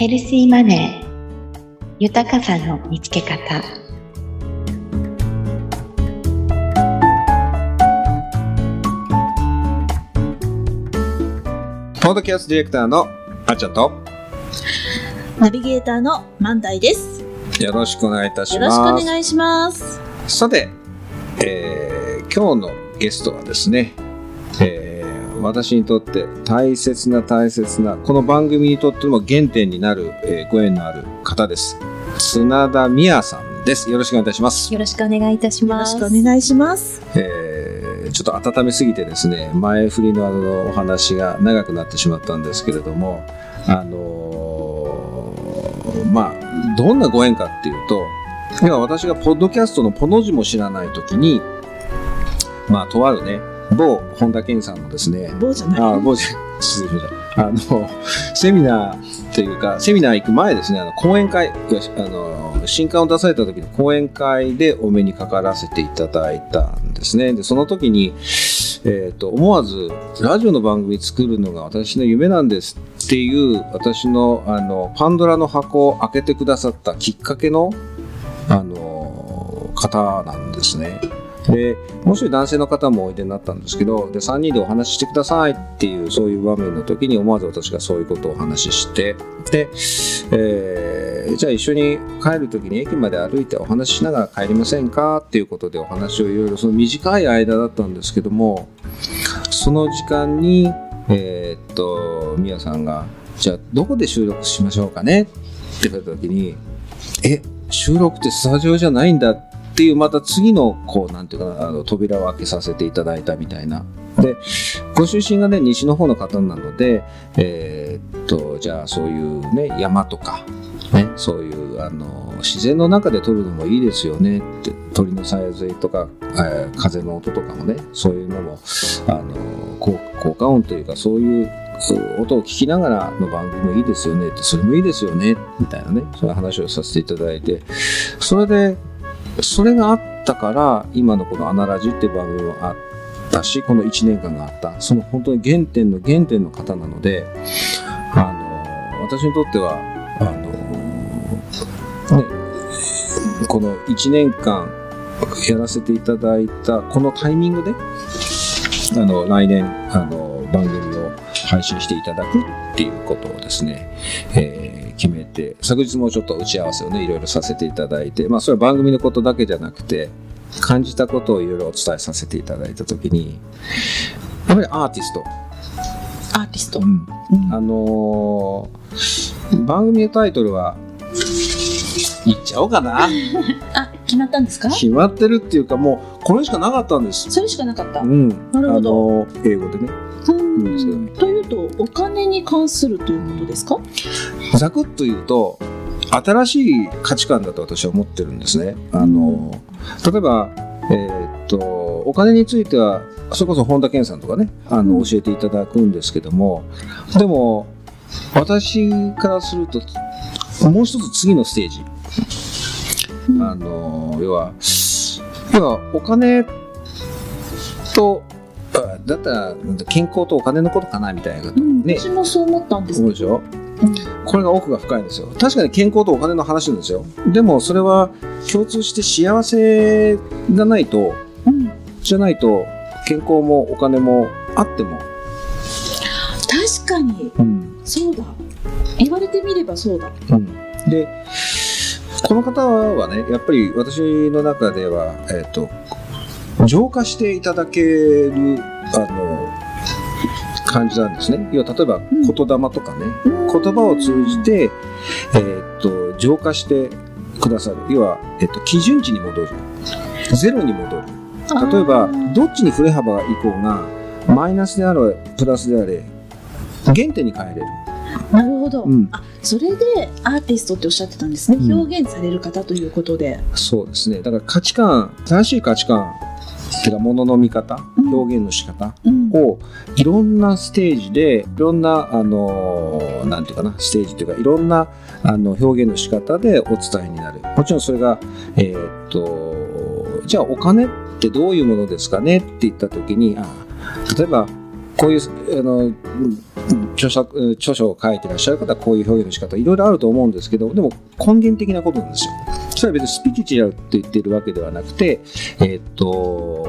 ヘルシーマネー豊かさの見つけ方ポッドキャストディレクターのあっちゃんとナビゲーターの万代です。よろしくお願いいたしよろしくおます。願いします。さて、えー今日のゲストはですね、えー私にとって大切な大切なこの番組にとっても原点になる、えーご縁のある方です。砂田美也さんです。よろしくお願いいたします。よろしくお願いいたしよろしくお願いします。えーちょっと温めすぎてですね前振りのあのお話が長くなってしまったんですけれどもあのーまあどんなご縁かっていうと要は私がポッドキャストのポの字も知らない時にまあとあるね某本田健さんのですね棒じゃない。あ某失礼しましたあのセミナーというかセミナー行く前ですねあの講演会あの新刊を出された時の講演会でお目にかからせていただいたんですねでその時に、えー、と思わずラジオの番組作るのが私の夢なんですっていう私のあのパンドラの箱を開けてくださったきっかけのあの方なんですね。でもう一人男性の方もおいでになったんですけどで3人でお話ししてくださいっていうそういう場面の時に思わず私がそういうことをお話ししてで、えーじゃあ一緒に帰る時に駅まで歩いてお話ししながら帰りませんかっていうことでお話をいろいろその短い間だったんですけどもその時間にえーっとみやさんが「じゃあどこで収録しましょうかね?」って言われた時に「え収録ってスタジオじゃないんだ」ってていうまた次のこうなんていうかなあの扉を開けさせていただいたみたいな。でご出身がね西の方の方なのでえーっとじゃあそういうね山とかね、そういうあの自然の中で撮るのもいいですよねって鳥のさえずりとか、えー風の音とかもねそういうのもあの効果音というかそういう音を聞きながらの番組もいいですよねってそれもいいですよねみたいなねそういう話をさせていただいてそれでそれがあったから今のこの「アナラジ」っていう番組もあったしこの1年間があった。その本当に原点の原点の方なのであの私にとってはあのね、この1年間やらせていただいたこのタイミングであの来年あの番組を配信していただくっていうことをですね、えー決めて昨日もちょっと打ち合わせをねいろいろさせていただいてまあそれは番組のことだけじゃなくて感じたことをいろいろお伝えさせていただいた時にやっぱりアーティスト。アーティスト。うん。うん。あのー番組のタイトルは言っちゃおうかな。あ、決まったんですか？決まってるっていうかもうこれしかなかったんです。それしかなかった。うん、なるほど。あのー英語でね。うんいいですよねというと、お金に関するということですか？ざくっと言うと新しい価値観だと私は思ってるんですね。あのー例えば、えーっとお金についてはそれこそ本田健さんとかねあの教えていただくんですけどもでも私からするともう一つ次のステージ。うん。あの要は要はお金とあだったら健康とお金のことかなみたいなうんね、私もそう思ったんですでしょ？うん。これが奥が深いんですよ。確かに健康とお金の話なんですよ。でもそれは共通して幸せがないとうん。じゃないと健康もお金もあっても、確かに、そうだ。言われてみればそうだ。でこの方はねやっぱり私の中では、えっと浄化していただけるあの感じなんですね。要は例えばん。言霊とかね、言言葉を通じて、えーっと浄化してくださる。要は、えっと基準値に戻る。ゼロに戻る。例えばどっちに振れ幅がいこうがマイナスであれプラスであれ原点に変えれる、なるほど、うん。あそれでアーティストっておっしゃってたんですね、うん。表現される方ということで。そうですね。だから価値観正しい価値観ってかものの見方うん。表現の仕方うん。をいろんなステージでいろんなあのなんていうかなステージというかいろんなあの表現の仕方でお伝えになる。もちろんそれがえーっとじゃあお金ってどういうものですかねって言った時にあ例えばこういうあのうん著作著書を書いてらっしゃる方はこういう表現の仕方いろいろあると思うんですけどでも根源的なことなんですよ。それは別にスピリチュアルって言ってるわけではなくてえーっと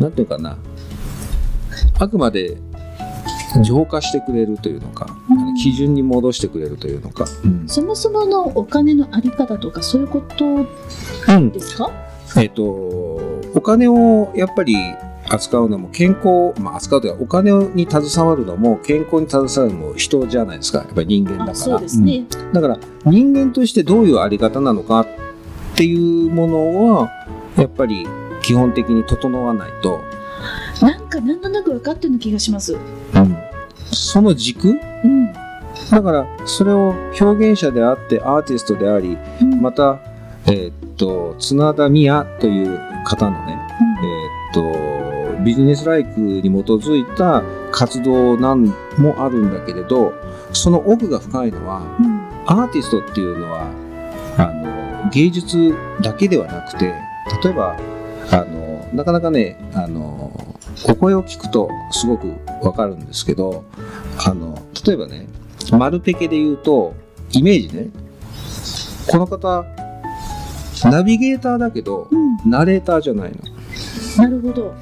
なんていうかな。あくまで浄化してくれるというのか、うん。基準に戻してくれるというのか、うん。そもそものお金のあり方とかそういうことうんですか、えっ、と、お金をやっぱり扱うのも健康、まあ、扱うというかお金に携わるのも健康に携わるのも人じゃないですか。やっぱり人間だから。あそうですね、うん。だから人間としてどういうあり方なのかっていうものはやっぱり基本的に整わないと、なんかなんとなく分かってる気がします。その軸？うん。だからそれを表現者であってアーティストでありうん。また、えーっと綱田美也という方のねえーっとビジネスライクに基づいた活動なんもあるんだけれどその奥が深いのはうん。うんアーティストっていうのはあの芸術だけではなくて例えばあのなかなかねあのお声を聞くとすごくわかるんですけどあの例えばね丸ペケで言うとイメージねこの方ナビゲーターだけどうん。ナレーターじゃないの。なるほど、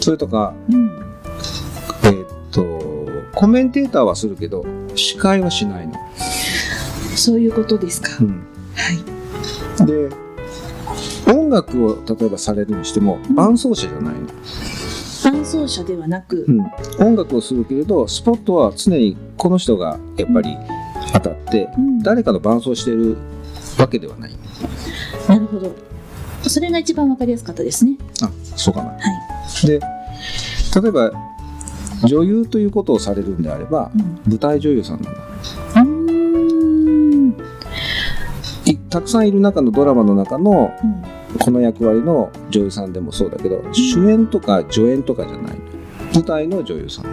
それとか、うん、えーっと、コメンテーターはするけど、司会はしないの。そういうことですか、うん。はい。で、音楽を例えばされるにしても、うん。伴奏者じゃないの。伴奏者ではなく、うん、音楽をするけれど、スポットは常にこの人がやっぱり当たって、うん。誰かの伴奏してるわけではない。なるほど。それが一番わかりやすかったですね。あ、そうかな。はで、例えば、女優ということをされるんであれば、い、うん。舞台女優さんなんだ。たくさんいる中のドラマの中のうん。この役割の女優さんでもそうだけど、主演とか助演とかじゃない舞台の女優さんだ、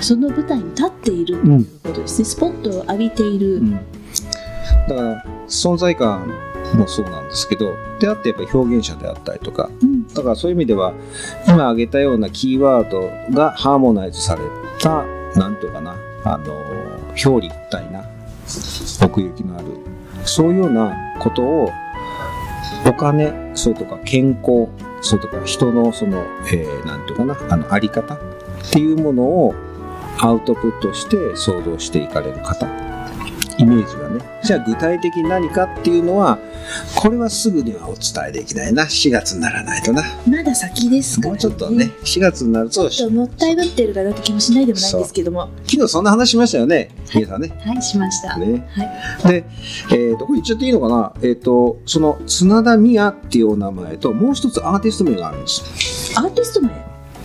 その舞台に立っているということですね、スポットを浴びている、だから存在感もそうなんですけどであってやっぱり表現者であったりとかうんだからそういう意味では今挙げたようなキーワードがハーモナイズされたなんていうかなあの表裏一体な奥行きのあるそういうようなことをお金それとか健康それとか人のその、えーていうかなあのあり方っていうものをアウトプットして想像していかれる方。イメージはね。じゃあ具体的に何かっていうのはこれはすぐにはお伝えできないな。4月にならないとな。まだ先ですから、もうちょっとね4月になるとちょっともったいぶってるかなって気もしないでもないんですけども。昨日そんな話しましたよね。皆さんね。はいしました、ね。はい。で、えー、とこれ言っちゃっていいのかな？えっ、とその綱田美也っていうお名前ともう一つアーティスト名があるんです。アーティスト名？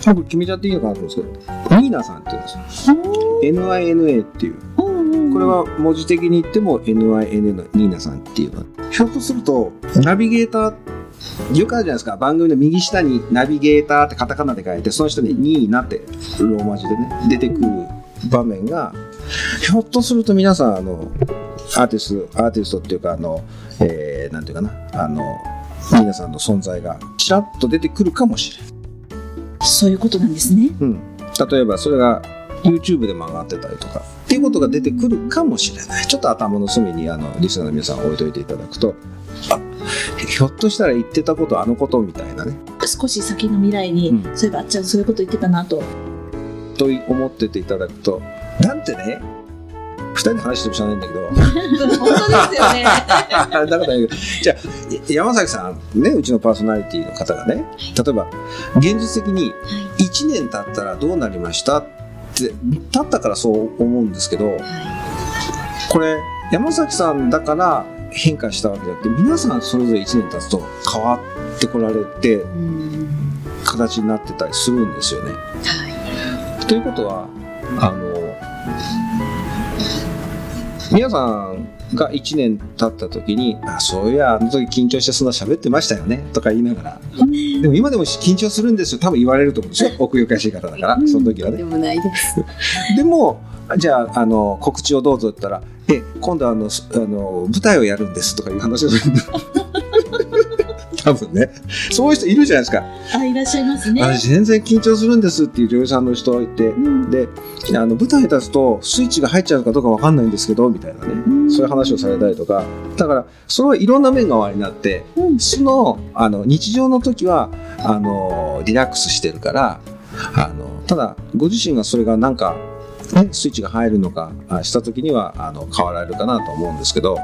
これ決めちゃっていいのかなと思うんですけど。ニーナさんっていうんですよ。NINA っていうこれは文字的に言っても NINA のニーナさんっていうの。ひょっとするとナビゲーターよくあるじゃないですか。番組の右下にナビゲーターってカタカナで書いてその下にニーナってローマ字でね出てくる場面がひょっとすると皆さんあのアーティストアーティストっていうかあの、えー、なんていうかな。あのニーナさんの存在がちらっと出てくるかもしれない。そういうことなんですね。うん、例えばそれが YouTube でも上がってたりとかっていうことが出てくるかもしれない。ちょっと頭の隅にあのリスナーの皆さん置いといていただくとあひょっとしたら言ってたことあのことみたいなね。少し先の未来に、うん。そういえばあっちゃんそういうこと言ってたなと。と思ってていただくとなんてね二人で話しても知らないんだけど。本当ですよね。だからじゃあ山崎さんねうちのパーソナリティの方がね例えば現実的に1年経ったらどうなりました？って経ったからそう思うんですけどこれ山崎さんだから変化したわけじゃなくて皆さんそれぞれ1年経つと変わってこられてうん形になってたりするんですよね。はい。ということはあの皆さんが1年経った時に「あそういやあの時緊張してそんな喋ってましたよね」とか言いながら。うん。でも今でも緊張するんですよ。多分言われると思うんですよ。奥ゆかしい方だからその時はね。で。もないです。でもじゃああの告知をどうぞって言ったら「え今度あのすあの舞台をやるんです」とかいう話をするんです多分ね。そういう人いるじゃないですか。あ、いらっしゃいますね。私全然緊張するんですっていう女優さんの人がいて、うんで、あの舞台に立つとスイッチが入っちゃうかどうかわかんないんですけど、みたいなね。うんそういう話をされたりとか。だから、それはいろんな面がおありになって、うんその、あの、日常の時は、あの、リラックスしてるから、あの、ただ、ご自身がそれがなんか、ね、スイッチが入るのかあした時にはあの変わられるかなと思うんですけど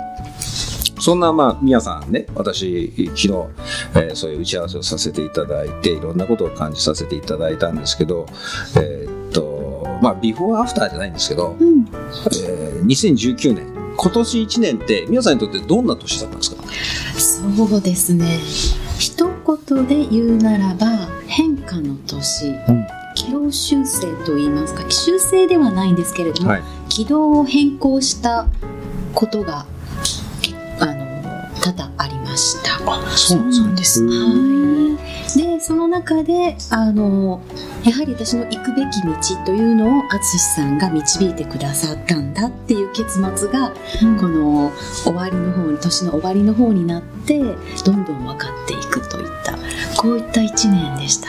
そんなまあ皆さんね私昨日、えーそういう打ち合わせをさせていただいていろんなことを感じさせていただいたんですけどえーっとまあビフォーアフターじゃないんですけど、うん。えー2019年今年1年って皆さんにとってどんな年だったんですか？そうですね。一言で言うならば変化の年、うん。軌道修正と言いますか。修正ではないんですけれども、はい。軌道を変更したことがそうなんです。ねはい、でその中であのやはり私の行くべき道というのを淳さんが導いてくださったんだっていう結末がこの終わりの方に年の終わりの方になってどんどん分かっていくといったこういった一年でした。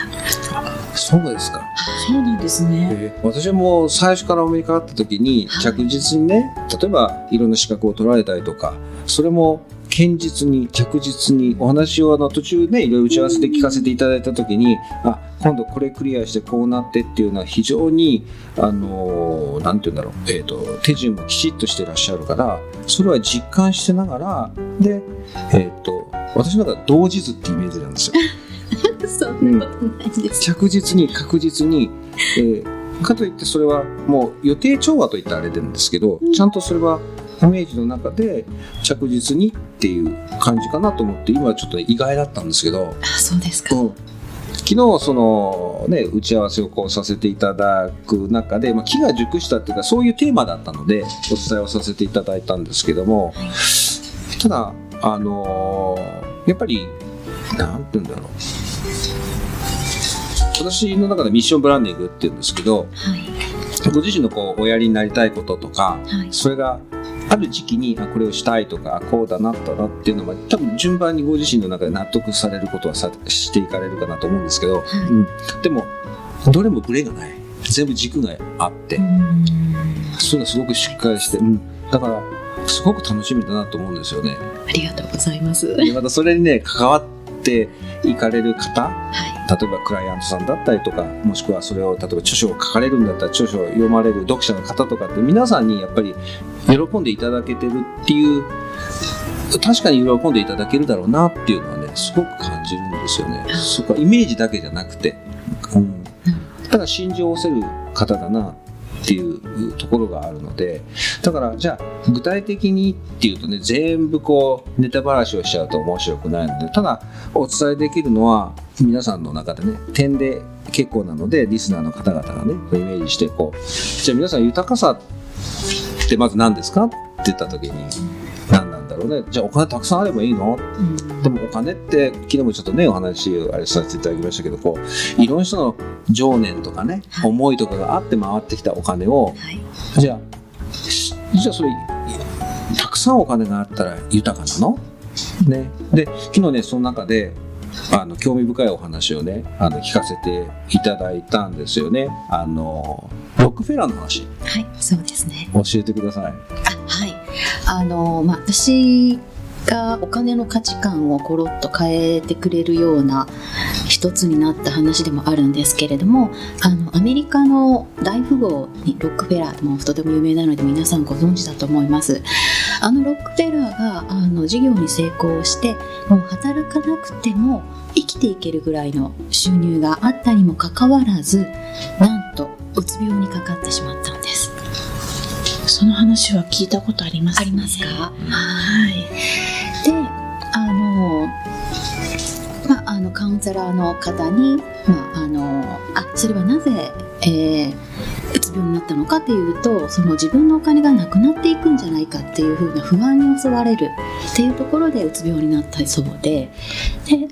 そうですか。そうなんですね。えー私も最初からアメリカにった時にはい。着実にね、例えばいろんな資格を取られたりとかそれも堅実に着実にお話をあの途中ねいろいろ打ち合わせで聞かせていただいた時にあ今度これクリアしてこうなってっていうのは非常にあのーなんて言うんだろう、えー、と手順もきちっとしてらっしゃるからそれは実感してながらで、えー、と私の中では同時図ってイメージなんですよ。そんなことないです。着実に確実に、えーかといってそれはもう予定調和といったらあれなんですけど、うんちゃんとそれはイメージの中で着実にっていう感じかなと思って今はちょっと意外だったんですけど、あそうですか。うん。昨日そのね打ち合わせをこうさせていただく中で、まあ、木が熟したっていうかそういうテーマだったのでお伝えをさせていただいたんですけども、ただあのーやっぱりなんて言うんだろう。私の中でミッションブランディングっていうんですけどはい。ご自身のこうおやりになりたいこととかはい。それがある時期にあこれをしたいとかあこうだなったなっていうのは多分順番にご自身の中で納得されることはさしていかれるかなと思うんですけど、はい。うん、でもどれもブレがない。全部軸があって、うんそれがすごくしっかりして、うん、だからすごく楽しみだなと思うんですよね。ありがとうございます。でまたそれにね関わっていかれる方はい。例えばクライアントさんだったりとかもしくはそれを例えば著書を書かれるんだったら著書を読まれる読者の方とかって皆さんにやっぱり喜んでいただけてるっていう確かに喜んでいただけるだろうなっていうのはねすごく感じるんですよね。そこはイメージだけじゃなくて、うん、ただ心情を押せる方だなっていうところがあるのでだからじゃあ具体的にっていうとね全部こうネタばらしをしちゃうと面白くないのでただお伝えできるのは皆さんの中でね点で結構なのでリスナーの方々がねイメージしてこうじゃあ皆さん豊かさってまず何ですかって言った時にろうね。じゃあお金たくさんあればいいの？うん。でもお金って昨日もちょっとねお話あれさせていただきましたけどこういろんな人の情念とかね、はい。思いとかがあって回ってきたお金をはい。じゃあしじゃあそれたくさんお金があったら豊かなの？ね。で昨日ねその中であの興味深いお話をねあの聞かせていただいたんですよね。あのロックフェラーの話。はいそうですね。教えてください。あはいあのまあ私がお金の価値観をコロッと変えてくれるような一つになった話でもあるんですけれどもあのアメリカの大富豪にロックフェラーもとても有名なので皆さんご存知だと思います。あのロックフェラーがあの事業に成功してもう働かなくても生きていけるぐらいの収入があったにもかかわらずなんとうつ病にかかってしまった。んですその話は聞いたことあります、ありますか？はい。であの,、まあ、あのカウンセラーの方に、まあ、あのあそれはなぜ、えーうつ病になったのかっていうとその自分のお金がなくなっていくんじゃないかっていう風な不安に襲われるっていうところでうつ病になったそうでで、はい、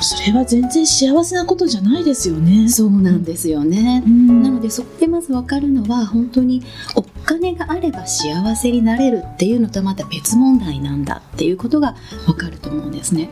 それは全然幸せなことじゃないですよね。そうなんですよね。うんなのでそこでまず分かるのは本当にお金があれば幸せになれるっていうのとはまた別問題なんだっていうことが分かると思うんですね。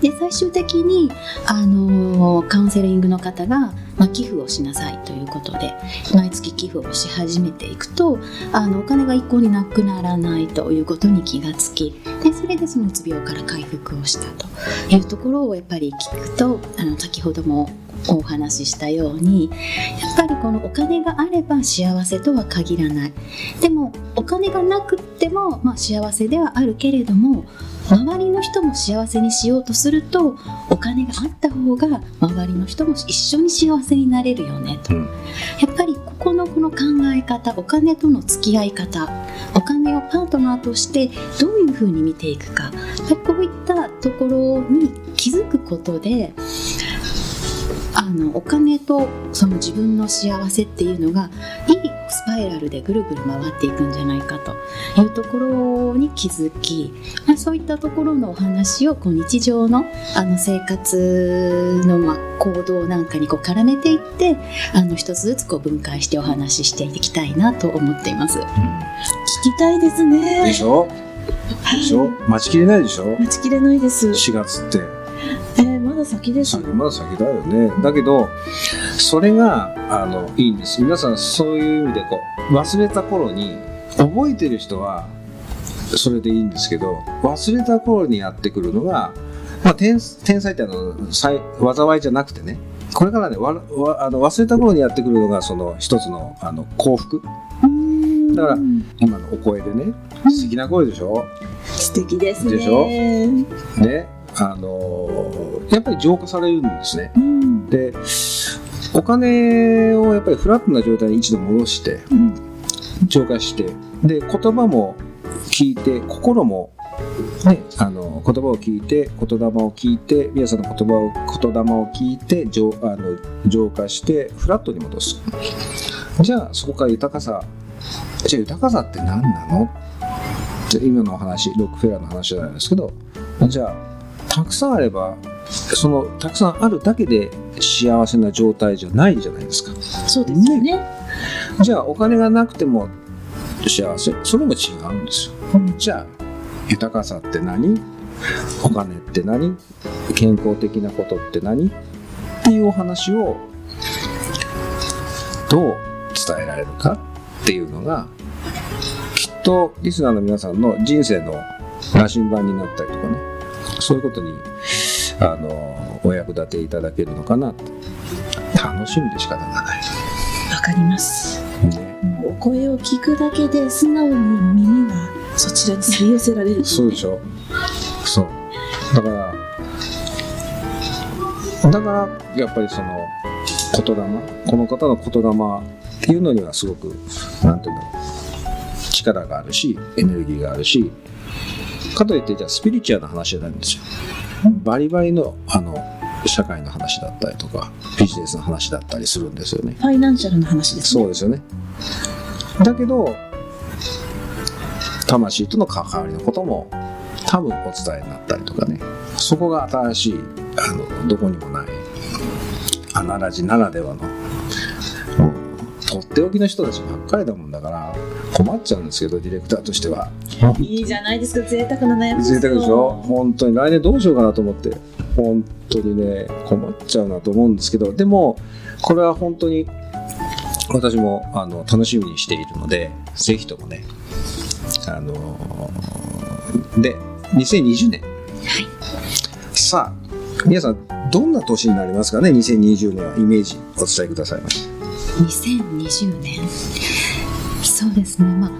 で最終的にあのカウンセリングの方が、まあ、寄付をしなさいということで毎月寄付をし始めていくとあのお金が一向になくならないということに気がつきでそれでそのうつ病から回復をしたというところをやっぱり聞くとあの先ほどもお話ししたようにやっぱりこのお金があれば幸せとは限らない。でもお金がなくっても、まあ、幸せではあるけれども周りの人も幸せにしようとするとお金があった方が周りの人も一緒に幸せになれるよねと、うん、やっぱりここのこの考え方お金との付き合い方お金をパートナーとしてどういうふうに見ていくか。こういったところに気づくことであのお金とその自分の幸せっていうのがいいスパイラルでぐるぐる回っていくんじゃないかというところに気づき、まあ、そういったところのお話をこう日常のあの生活のまあ行動なんかにこう絡めていってあの一つずつこう分解してお話ししていきたいなと思っています。うん、聞きたいですね。でしょ？でしょ？待ちきれないでしょ？待ちきれないです。4月って。だ先ですよまだ先だよね。だけどそれがあのいいんです。皆さんそういう意味でこう忘れた頃に覚えてる人はそれでいいんですけど忘れた頃にやってくるのが、まあ、天天才ってあの災いじゃなくてねこれからねわわあの忘れた頃にやってくるのがその一つのあの幸福。だから今のお声でね素敵な声でしょ？素敵ですね。でしょ？ねあのやっぱり浄化されるんですね。うん、でお金をやっぱりフラットな状態に一度戻して、うん、浄化してで言葉も聞いて心もね、あの言葉を聞いて言霊を聞いて皆さんの言葉を言霊を聞いて浄あの浄化してフラットに戻す。じゃあそこから豊かさじゃあ豊かさって何なの？って今のお話ロックフェラーの話じゃないですけどじゃあたくさんあればそのたくさんあるだけで幸せな状態じゃないじゃないですか。そうですね、ね、じゃあお金がなくても幸せ。それも違うんですよ。うん、じゃあ豊かさって何？お金って何？健康的なことって何？っていうお話をどう伝えられるかっていうのがきっとリスナーの皆さんの人生の羅針盤になったりとかね。そういうことにあのお役立ていただけるのかな楽しみで仕方がない。わかります、ね、お声を聞くだけで素直に耳がそちらに吸い寄せられる、ね、そうでしょ。そう。だからだからやっぱりその言霊この方の言霊っていうのにはすごくなんていうんだろう力があるしエネルギーがあるしかといってじゃあスピリチュアルな話じゃないんですよ。バリバリのあの社会の話だったりとかビジネスの話だったりするんですよね。ファイナンシャルの話ですね。そうですよね。だけど魂との関わりのことも多分お伝えになったりとかねそこが新しいあのどこにもないアナラジならではのとっておきの人たちばっかりだもんだから困っちゃうんですけどディレクターとしては。いいじゃないですか贅沢な悩み。贅沢でしょ？本当に。来年どうしようかなと思って。本当にね困っちゃうなと思うんですけど。でもこれは本当に私もあの楽しみにしているのでぜひともねあのー、で2020年、はい、さあ皆さんどんな年になりますかね？2020年は。イメージお伝えくださいませ2020年そうですねまあ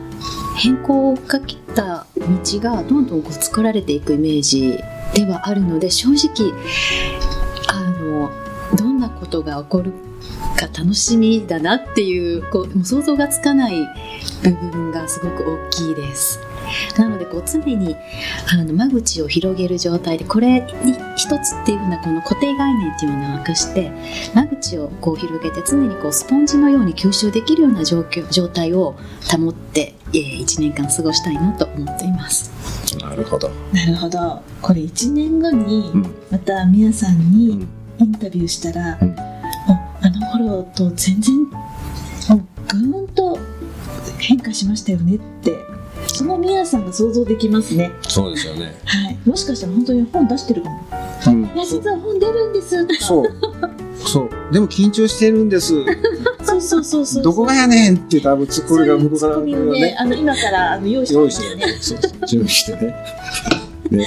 変更をかけた道がどんどんこう作られていくイメージではあるので正直あのどんなことが起こるか楽しみだなっていうこうもう想像がつかない部分がすごく大きいです。なのでこう常にあの間口を広げる状態でこれに一つっていうふうなこの固定概念っていうのをなくして間口をこう広げて常にこうスポンジのように吸収できるような状況状態を保って、えー、1年間過ごしたいなと思っています。なるほど。なるほど。これ1年後にまた皆さんにインタビューしたら、うん、あの頃と全然もうぐーんと変化しましたよねってその宮さんが想像できますね。そうですよね。はい。もしかしたら本当に本出してるかも。うん。いや実は本出るんです。そう。そう。でも緊張してるんです。そうそうそうそうどこがやねんって多分ツッコミが向こうからそういうツッコミをね。あの今からあの用意して用意ますしてね。そうそう。準備してね。ね。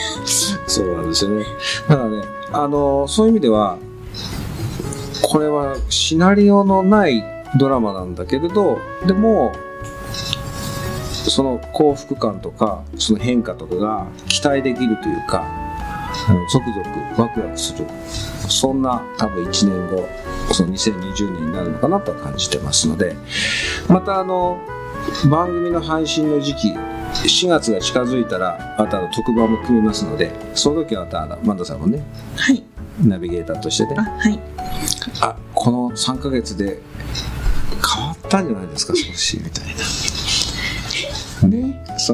そうなんですよね。だからねあのそういう意味ではこれはシナリオのないドラマなんだけれどでもその幸福感とかその変化とかが期待できるというかあのゾクゾクワクワクする。そんな多分1年後その2020年になるのかなとは感じてますのでまたあの番組の配信の時期4月が近づいたらまた特番も組みますのでその時はまたマンダさんもねはい。ナビゲーターとしてね。あはい。あこの3ヶ月で変わったんじゃないですか少しみたいな。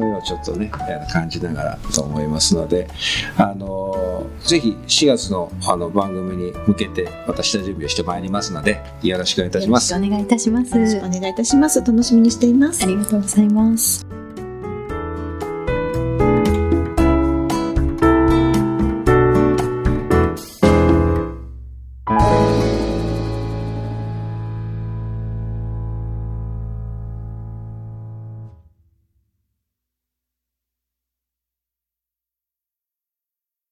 ね、そういうのをちょっとね感じながらと思いますので、あのぜひ4月のあの番組に向けて私は準備をしてまいりますのでよろしくお願いいたします。よろしくお願いいたします。お願いいたします。楽しみにしています。ありがとうございます